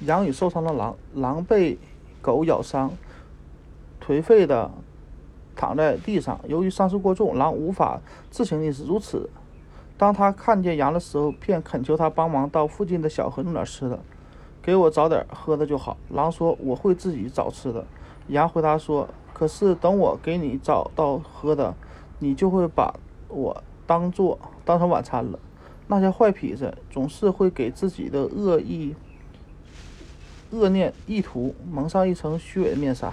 羊与受伤的狼，狼被狗咬伤，颓废的躺在地上。由于伤势过重，狼无法自省你是如此。当他看见羊的时候，便恳求他帮忙到附近的小河弄点吃的，给我找点喝的就好。狼说：“我会自己找吃的。”羊回答说：“可是等我给你找到喝的，你就会把我当做当成晚餐了。”那些坏痞子总是会给自己的恶意、恶念、意图蒙上一层虚伪的面纱。